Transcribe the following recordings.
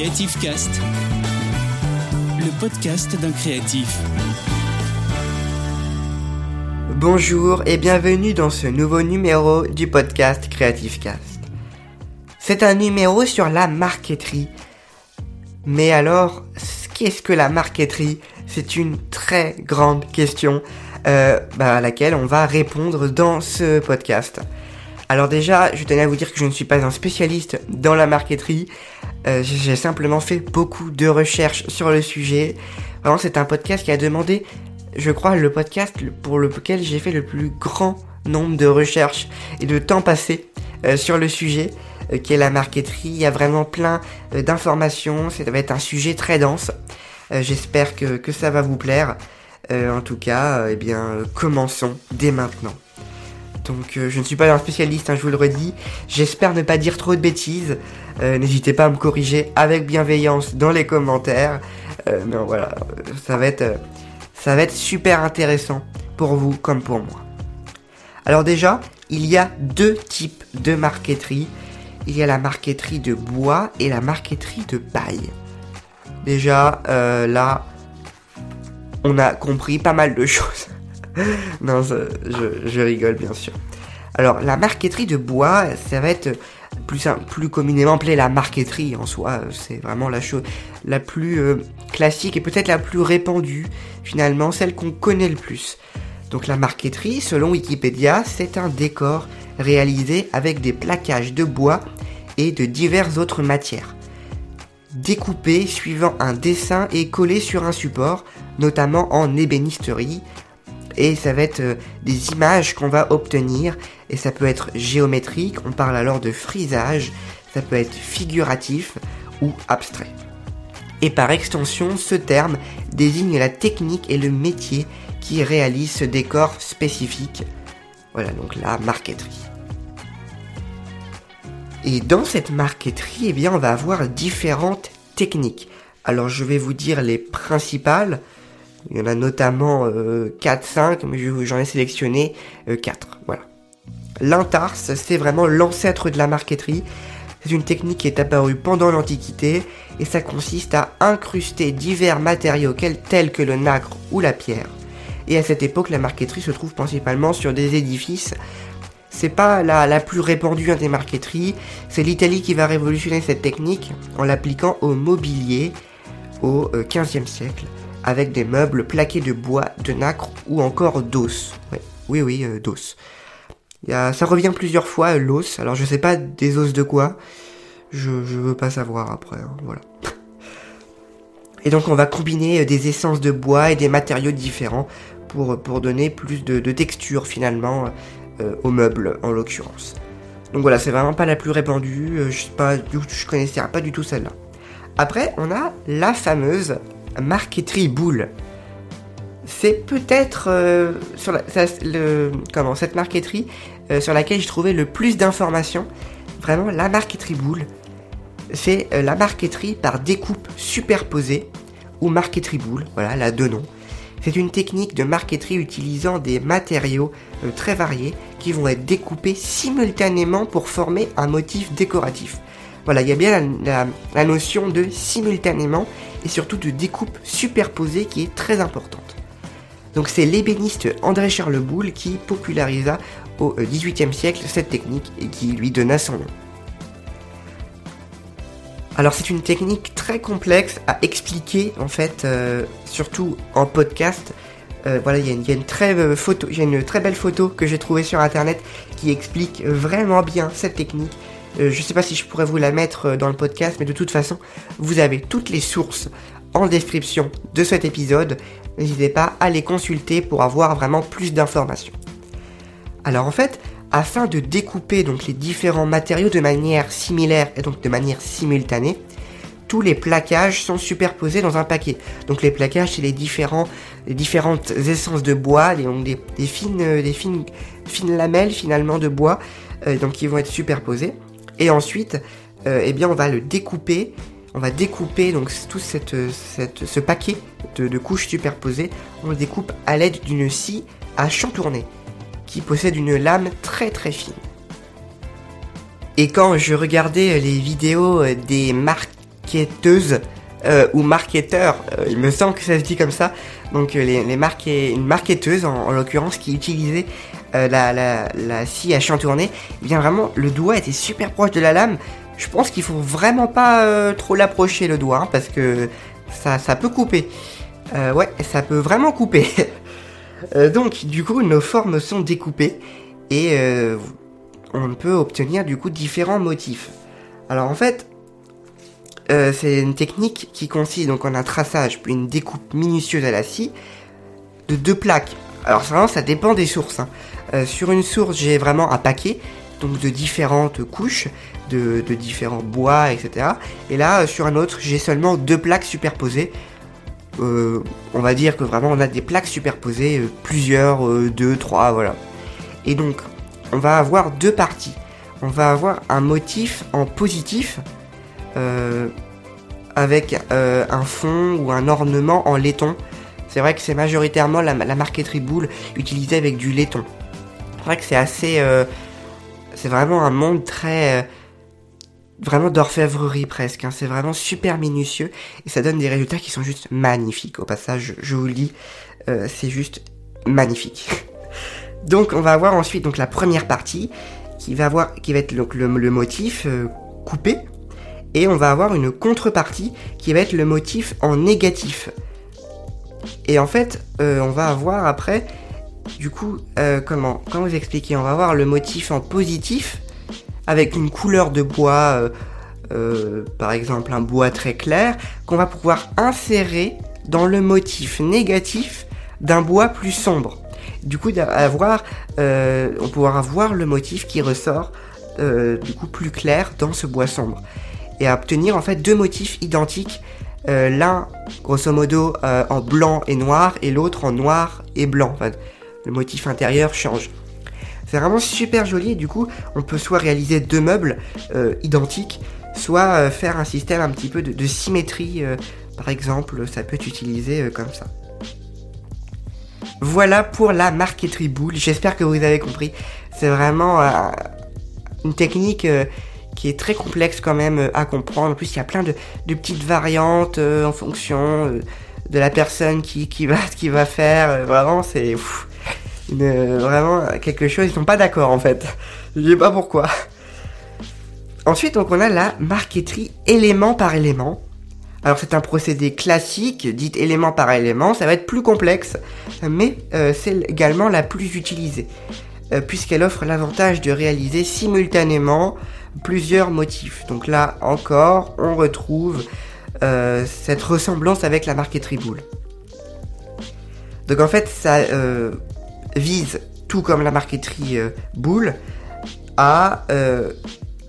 Creative Cast, le podcast d'un créatif. Bonjour et bienvenue dans ce nouveau numéro du podcast Creative Cast. C'est un numéro sur la marqueterie. Mais alors, qu'est-ce que la marqueterie? C'est une très grande question euh, à laquelle on va répondre dans ce podcast. Alors déjà, je tenais à vous dire que je ne suis pas un spécialiste dans la marqueterie. Euh, j'ai simplement fait beaucoup de recherches sur le sujet. Vraiment, c'est un podcast qui a demandé, je crois, le podcast pour lequel j'ai fait le plus grand nombre de recherches et de temps passé euh, sur le sujet, euh, qui est la marqueterie. Il y a vraiment plein d'informations. Ça va être un sujet très dense. J'espère que, que, ça va vous plaire. en tout cas, eh bien, commençons dès maintenant. Donc euh, je ne suis pas un spécialiste, hein, je vous le redis. J'espère ne pas dire trop de bêtises. Euh, n'hésitez pas à me corriger avec bienveillance dans les commentaires. Euh, mais voilà, ça va être, ça va être super intéressant pour vous comme pour moi. Alors déjà, il y a deux types de marqueterie. Il y a la marqueterie de bois et la marqueterie de paille. Déjà, là, on a compris pas mal de choses. non, je, rigole bien sûr. Alors, la marqueterie de bois, ça va être plus, communément appelée la marqueterie en soi. C'est vraiment la chose la plus euh, classique et peut-être la plus répandue, finalement, celle qu'on connaît le plus. Donc, la marqueterie, selon Wikipédia, c'est un décor réalisé avec des plaquages de bois et de diverses autres matières. Découpé suivant un dessin et collé sur un support, notamment en ébénisterie, et ça va être euh, des images qu'on va obtenir et ça peut être géométrique, on parle alors de frisage, ça peut être figuratif ou abstrait. Et par extension, ce terme désigne la technique et le métier qui réalise ce décor spécifique. Voilà donc la marqueterie. Et dans cette marqueterie, eh bien, on va avoir différentes techniques. Alors je vais vous dire les principales. Il y en a notamment 4-5, euh, mais j'en ai sélectionné 4. Euh, voilà. L'intarse, c'est vraiment l'ancêtre de la marqueterie. C'est une technique qui est apparue pendant l'Antiquité et ça consiste à incruster divers matériaux tels que le nacre ou la pierre. Et à cette époque, la marqueterie se trouve principalement sur des édifices. C'est pas la, la plus répandue des marqueteries, c'est l'Italie qui va révolutionner cette technique en l'appliquant au mobilier au XVe euh, siècle avec des meubles plaqués de bois, de nacre ou encore d'os. Oui, oui, euh, d'os. ça revient plusieurs fois, euh, l'os. Alors je sais pas des os de quoi. Je, veux pas savoir après. Hein, voilà. Et donc on va combiner euh, des essences de bois et des matériaux différents pour, donner plus de, texture finalement aux meubles en l'occurrence. Donc voilà, c'est vraiment pas la plus répandue. je sais pas, je connaissais pas du tout celle-là. Après, on a la fameuse marqueterie boule. C'est peut-être euh, sur le, comment, cette marqueterie euh, sur laquelle j'ai trouvé le plus d'informations. Vraiment, la marqueterie boule, c'est euh, la marqueterie par découpe superposée ou marqueterie boule, voilà, la deux noms. C'est une technique de marqueterie utilisant des matériaux très variés qui vont être découpés simultanément pour former un motif décoratif. Voilà, il y a bien la notion de simultanément et surtout de découpe superposée qui est très importante. Donc c'est l'ébéniste André Charles Boulle qui popularisa au XVIIIe siècle cette technique et qui lui donna son nom. Alors c'est une technique très complexe à expliquer en fait, euh, surtout en podcast. Euh, voilà, il y, a euh, une très belle photo que j'ai trouvée sur internet qui explique vraiment bien cette technique euh, je ne sais pas si je pourrais vous la mettre euh, dans le podcast, mais de toute façon, vous avez toutes les sources en description de cet épisode. N'hésitez pas à les consulter pour avoir vraiment plus d'informations. Alors en fait, afin de découper donc les différents matériaux de manière similaire et donc de manière simultanée, tous les plaquages sont superposés dans un paquet. Donc les plaquages, c'est les, les différentes essences de bois, des, des, fines, des fines, fines lamelles finalement de bois, euh, donc qui vont être superposées. Et ensuite, euh, eh bien, on va le découper. On va découper donc tout ce paquet de, couches superposées. On le découpe à l'aide d'une scie à chantourner qui possède une lame très très fine. Et quand je regardais les vidéos des marques marqueteuse euh, ou marketeur, euh, il me semble que ça se dit comme ça. Donc euh, les, les une marqueteuse en, en l'occurrence qui utilisait euh, la, la, scie à chantourner, eh bien vraiment le doigt était super proche de la lame. Je pense qu'il faut vraiment pas euh, trop l'approcher le doigt hein, parce que ça, ça peut couper. Euh, ouais, ça peut vraiment couper. Donc du coup nos formes sont découpées et on peut obtenir du coup différents motifs. Alors en fait, c'est une technique qui consiste donc en un traçage puis une découpe minutieuse à la scie de deux plaques. Alors vraiment ça dépend des sources. hein. Euh, sur une source j'ai vraiment un paquet donc de différentes couches, de, différents bois, etc. Et là euh, sur un autre j'ai seulement deux plaques superposées. Euh, on va dire que vraiment on a des plaques superposées, plusieurs, deux, trois, voilà. Et donc on va avoir deux parties. On va avoir un motif en positif avec un fond ou un ornement en laiton. C'est vrai que c'est majoritairement la, la marqueterie boule utilisée avec du laiton. C'est vrai que c'est assez... euh, c'est vraiment un monde très... euh, vraiment d'orfèvrerie presque. hein. C'est vraiment super minutieux et ça donne des résultats qui sont juste magnifiques. Au passage, je, vous le dis, euh, c'est juste magnifique. donc on va avoir ensuite donc la première partie qui va avoir qui va être donc le, motif euh, coupé et on va avoir une contrepartie qui va être le motif en négatif. Et en fait, on va avoir après, du coup, euh, comment, comment vous expliquer On va avoir le motif en positif avec une couleur de bois, euh, euh, par exemple un bois très clair, qu'on va pouvoir insérer dans le motif négatif d'un bois plus sombre. Du coup, euh, on pourra avoir le motif qui ressort euh, du coup plus clair dans ce bois sombre et à obtenir en fait deux motifs identiques. Euh, L'un, grosso modo, euh, en blanc et noir, et l'autre en noir et blanc. Enfin, le motif intérieur change. C'est vraiment super joli, du coup, on peut soit réaliser deux meubles euh, identiques, soit euh, faire un système un petit peu de, symétrie. euh, par exemple, ça peut être utilisé comme ça. Voilà pour la marqueterie boule. J'espère que vous avez compris. C'est vraiment une technique qui est très complexe quand même à comprendre. En plus, il y a plein de, petites variantes en fonction de la personne qui, va, qui va faire. Vraiment, c'est vraiment quelque chose. Ils sont pas d'accord en fait. Je sais pas pourquoi. Ensuite, donc, on a la marqueterie élément par élément. Alors c'est un procédé classique, dit élément par élément, ça va être plus complexe, mais euh, c'est également la plus utilisée, euh, puisqu'elle offre l'avantage de réaliser simultanément plusieurs motifs. Donc là encore, on retrouve euh, cette ressemblance avec la marqueterie boule. Donc en fait, ça vise, tout comme la marqueterie euh, boule, à euh,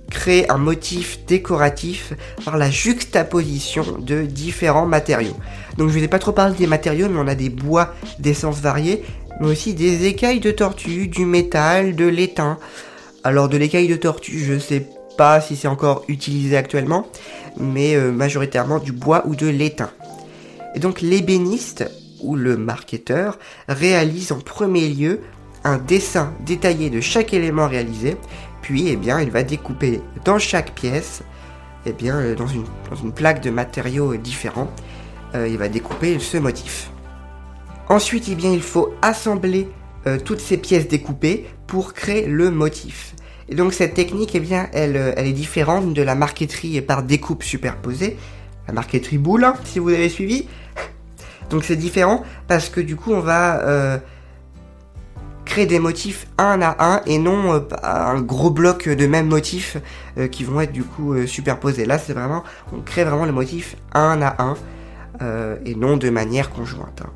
créer un motif décoratif par la juxtaposition de différents matériaux. Donc je ne vous ai pas trop parlé des matériaux, mais on a des bois d'essence variés, mais aussi des écailles de tortue, du métal, de l'étain. Alors de l'écaille de tortue, je sais pas si c'est encore utilisé actuellement, mais euh, majoritairement du bois ou de l'étain. Et donc l'ébéniste ou le marketeur réalise en premier lieu un dessin détaillé de chaque élément réalisé, puis eh il va découper dans chaque pièce, eh euh, dans, une, plaque de matériaux euh, différents, euh, il va découper ce motif. Ensuite, eh il faut assembler toutes ces pièces découpées pour créer le motif. Et donc cette technique, eh bien, est différente de la marqueterie par découpe superposée, la marqueterie boule, si vous avez suivi. Donc c'est différent parce que du coup on va euh, créer des motifs un à un et non euh, un gros bloc de mêmes motifs euh, qui vont être du coup superposés. Là c'est vraiment, on crée vraiment le motif un à un et non de manière conjointe. hein.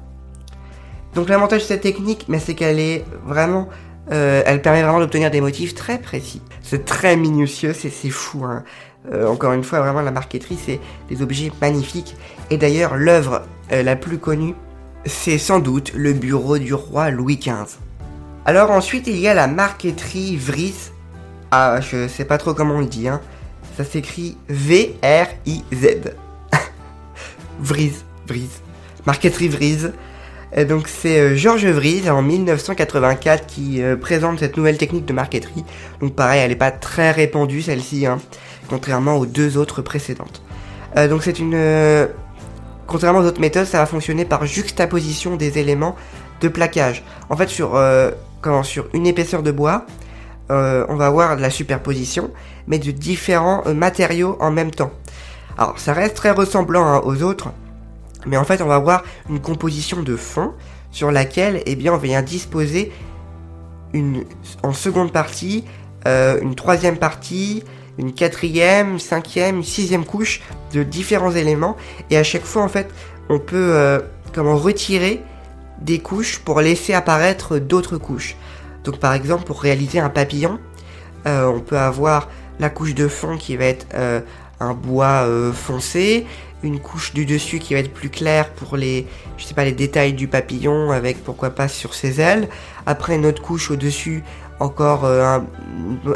Donc l'avantage de cette technique, c'est qu'elle est vraiment, elle permet vraiment d'obtenir des motifs très précis. C'est très minutieux, c'est fou. hein. Euh, encore une fois, vraiment la marqueterie, c'est des objets magnifiques. Et d'ailleurs, l'œuvre euh, la plus connue, c'est sans doute le bureau du roi Louis XV. Alors ensuite, il y a la marqueterie Vries. Ah, je sais pas trop comment on le dit. Hein. Ça s'écrit V-R-I-Z. Vries, Vries. Marqueterie Vries. Donc c'est euh, Georges Vries en 1984 qui euh, présente cette nouvelle technique de marqueterie. Donc pareil, elle n'est pas très répandue celle-ci, hein, contrairement aux deux autres précédentes. donc c'est une... contrairement aux autres méthodes, ça va fonctionner par juxtaposition des éléments de plaquage. En fait, sur, quand, sur une épaisseur de bois, on va avoir de la superposition, mais de différents matériaux en même temps. Alors ça reste très ressemblant hein, aux autres, mais en fait on va avoir une composition de fond sur laquelle eh bien, on vient disposer une, en seconde partie euh, une troisième partie, une quatrième, cinquième, sixième couche de différents éléments et à chaque fois en fait on peut euh, comment retirer des couches pour laisser apparaître d'autres couches. Donc par exemple pour réaliser un papillon, euh, on peut avoir la couche de fond qui va être un bois foncé, une couche du dessus qui va être plus claire pour les, je sais pas, les détails du papillon avec pourquoi pas sur ses ailes. Après une autre couche au dessus encore euh,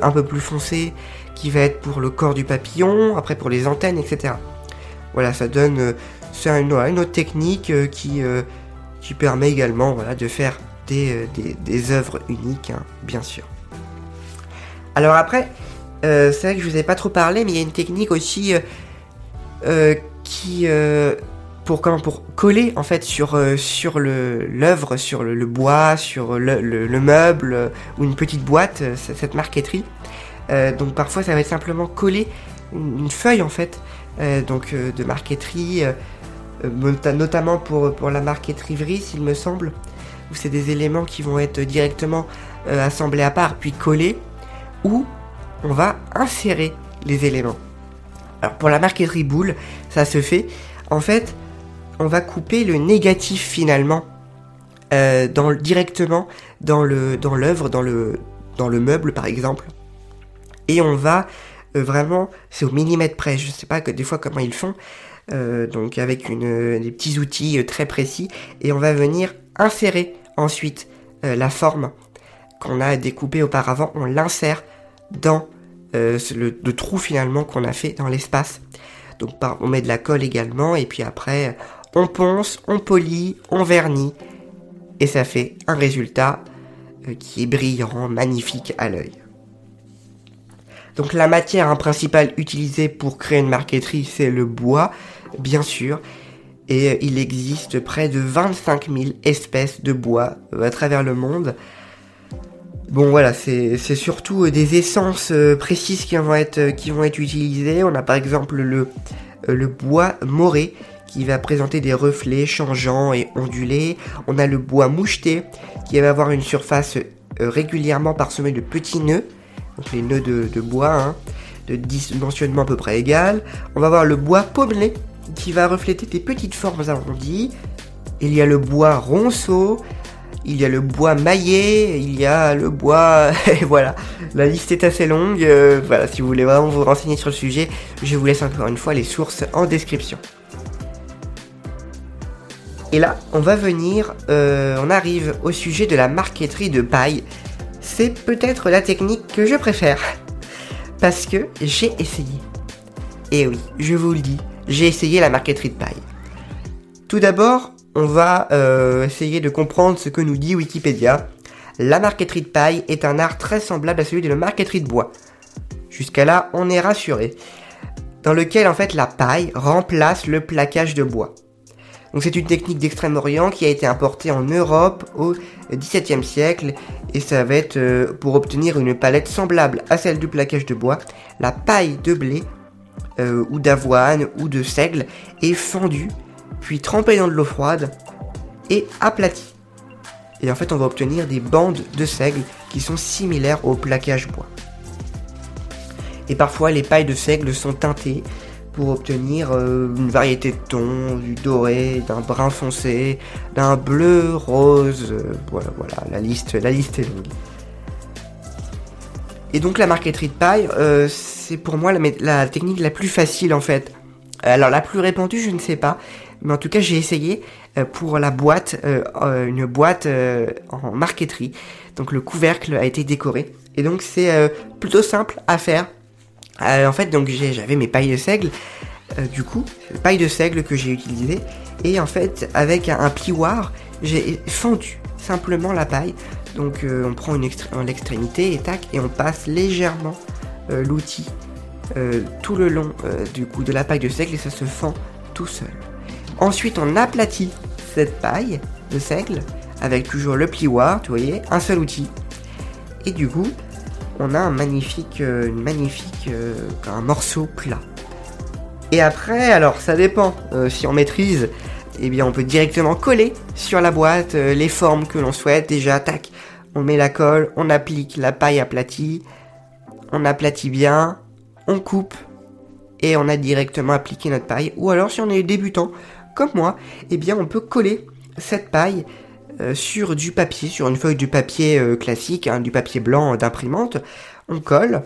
un, peu plus foncé qui va être pour le corps du papillon, après pour les antennes, etc. Voilà, ça donne, euh, une, autre technique qui, qui permet également de faire des, des, œuvres uniques, hein, bien sûr. Alors après, euh, c'est vrai que je vous ai pas trop parlé, mais il y a une technique aussi euh, euh, qui pour comment pour coller en fait sur sur le l'œuvre, sur le, bois, sur le, le, meuble ou une petite boîte, cette marqueterie. donc parfois ça va être simplement coller une, feuille en fait, donc de marqueterie, notamment pour pour la marqueterie Vris, il me semble, où c'est des éléments qui vont être directement assemblés à part puis collés, ou on va insérer les éléments. Alors pour la marqueterie boule, ça se fait. En fait, on va couper le négatif finalement euh, directement dans le dans l'œuvre, dans le dans le meuble par exemple, et on va euh, vraiment, c'est au millimètre près. Je sais pas des fois comment ils font. Euh, donc avec une, des petits outils très précis et on va venir insérer ensuite la forme qu'on a découpée auparavant, on l'insère dans euh, le, trou finalement qu'on a fait dans l'espace. Donc on met de la colle également et puis après on ponce, on polit, on vernit et ça fait un résultat euh, qui est brillant, magnifique à l'œil. Donc la matière principale utilisée pour créer une marqueterie c'est le bois, bien sûr. Et euh, il existe près de 25 000 espèces de bois à travers le monde. Bon voilà, c'est surtout euh, des essences euh, précises qui vont être, euh, qui vont être utilisées. On a par exemple le, le bois moré qui va présenter des reflets changeants et ondulés. On a le bois moucheté qui va avoir une surface régulièrement parsemée de petits nœuds, donc les nœuds de, bois, hein, de dimensionnement à peu près égal. On va avoir le bois pommelé qui va refléter des petites formes arrondies. Il y a le bois ronceau il y a le bois maillé, il y a le bois... et voilà, la liste est assez longue. Euh, voilà, si vous voulez vraiment vous renseigner sur le sujet, je vous laisse encore une fois les sources en description. Et là, on va venir, euh, on arrive au sujet de la marqueterie de paille. C'est peut-être la technique que je préfère. Parce que j'ai essayé. Et oui, je vous le dis, j'ai essayé la marqueterie de paille. Tout d'abord, on va euh, essayer de comprendre ce que nous dit Wikipédia. La marqueterie de paille est un art très semblable à celui de la marqueterie de bois. Jusqu'à là, on est rassuré. Dans lequel en fait la paille remplace le plaquage de bois. Donc c'est une technique d'Extrême-Orient qui a été importée en Europe au XVIIe siècle et ça va être euh, pour obtenir une palette semblable à celle du plaquage de bois. La paille de blé euh, ou d'avoine ou de seigle est fendue puis trempé dans de l'eau froide et aplati. Et en fait, on va obtenir des bandes de seigle qui sont similaires au plaquage bois. Et parfois, les pailles de seigle sont teintées pour obtenir euh, une variété de tons, du doré, d'un brun foncé, d'un bleu, rose, euh, voilà, voilà, la liste, la liste est longue. Et donc la marqueterie de paille, euh, c'est pour moi la, la, technique la plus facile en fait. Alors la plus répandue, je ne sais pas, mais en tout cas, j'ai essayé euh, pour la boîte, euh, euh, une boîte en marqueterie. Donc le couvercle a été décoré. Et donc c'est plutôt simple à faire. en fait, donc j'avais mes pailles de seigle. du coup, paille de seigle que j'ai utilisé. Et en fait, avec un, plioir, j'ai fendu simplement la paille. Donc on prend l'extrémité et tac, et on passe légèrement l'outil euh, tout le long euh, du coup de la paille de seigle et ça se fend tout seul. Ensuite, on aplatit cette paille de seigle avec toujours le plioir, tu voyez, un seul outil. Et du coup, on a un magnifique, euh, morceau plat. Et après, alors ça dépend. si on maîtrise, eh bien on peut directement coller sur la boîte les formes que l'on souhaite. Déjà, tac, on met la colle, on applique la paille aplatie, on aplatit bien, on coupe et on a directement appliqué notre paille. Ou alors si on est débutant comme moi, eh bien on peut coller cette paille euh, sur du papier, sur une feuille de papier euh, classique, hein, du papier blanc d'imprimante. On colle,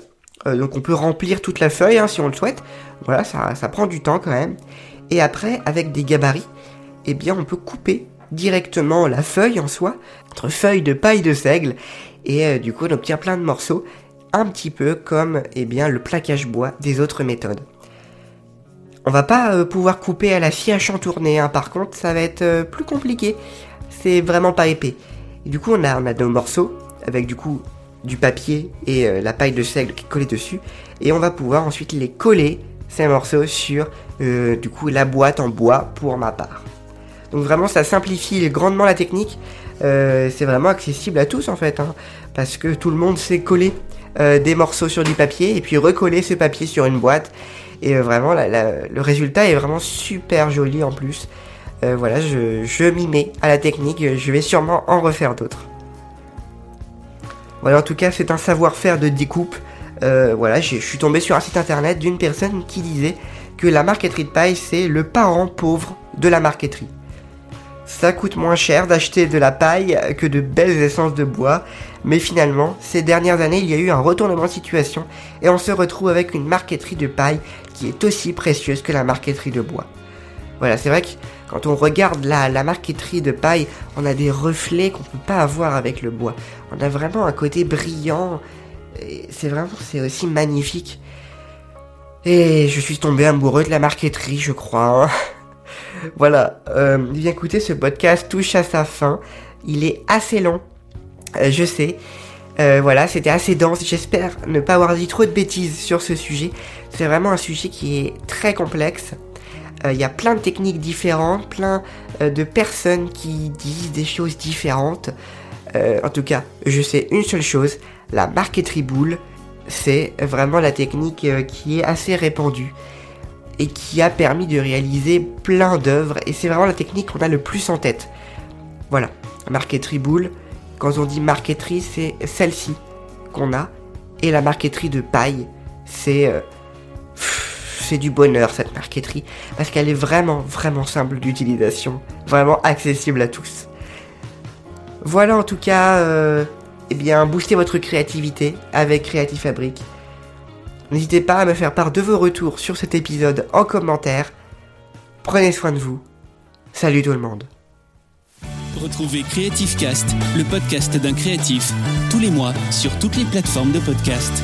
euh, donc on peut remplir toute la feuille hein, si on le souhaite. Voilà, ça, prend du temps quand même. Et après, avec des gabarits, eh bien on peut couper directement la feuille en soi, entre feuille de paille de seigle, et du coup on obtient plein de morceaux petit peu comme eh bien, le plaquage bois des autres méthodes. On va pas euh, pouvoir couper à la scie à chantourner, hein. par contre ça va être euh, plus compliqué, c'est vraiment pas épais. du coup on a, on a nos morceaux avec du coup du papier et euh, la paille de seigle qui est collée dessus, et on va pouvoir ensuite les coller ces morceaux sur du coup la boîte en bois pour ma part. Donc vraiment ça simplifie grandement la technique, c'est vraiment accessible à tous en fait, hein. parce que tout le monde sait coller euh, des morceaux sur du papier et puis recoller ce papier sur une boîte. Et euh, vraiment, le résultat est vraiment super joli en plus. Euh, voilà, je m'y mets à la technique, je vais sûrement en refaire d'autres. Voilà, en tout cas, c'est un savoir-faire de découpe. voilà, je suis tombé sur un site internet d'une personne qui disait que la marqueterie de paille, c'est le parent pauvre de la marqueterie. Ça coûte moins cher d'acheter de la paille que de belles essences de bois, mais finalement, ces dernières années, il y a eu un retournement de situation et on se retrouve avec une marqueterie de paille qui est aussi précieuse que la marqueterie de bois. Voilà, c'est vrai que quand on regarde la, marqueterie de paille, on a des reflets qu'on ne peut pas avoir avec le bois. On a vraiment un côté brillant. C'est vraiment, c'est aussi magnifique. Et je suis tombé amoureux de la marqueterie, je crois. Hein. Voilà, euh, bien écoutez, ce podcast touche à sa fin. Il est assez long, euh, je sais. Euh, voilà, c'était assez dense. J'espère ne pas avoir dit trop de bêtises sur ce sujet. C'est vraiment un sujet qui est très complexe. Il y a plein de techniques différentes, plein de personnes qui disent des choses différentes. en tout cas, je sais une seule chose, la marqueterie boule, c'est vraiment la technique qui est assez répandue et qui a permis de réaliser plein d'œuvres et c'est vraiment la technique qu'on a le plus en tête. Voilà, marqueterie boule, quand on dit marqueterie, c'est celle-ci qu'on a et la marqueterie de paille, c'est euh, du bonheur cette marqueterie parce qu'elle est vraiment vraiment simple d'utilisation, vraiment accessible à tous. Voilà en tout cas euh, eh bien booster votre créativité avec Creative Fabric. N'hésitez pas à me faire part de vos retours sur cet épisode en commentaire. Prenez soin de vous. Salut tout le monde. Retrouvez Creative Cast, le podcast d'un créatif, tous les mois sur toutes les plateformes de podcast.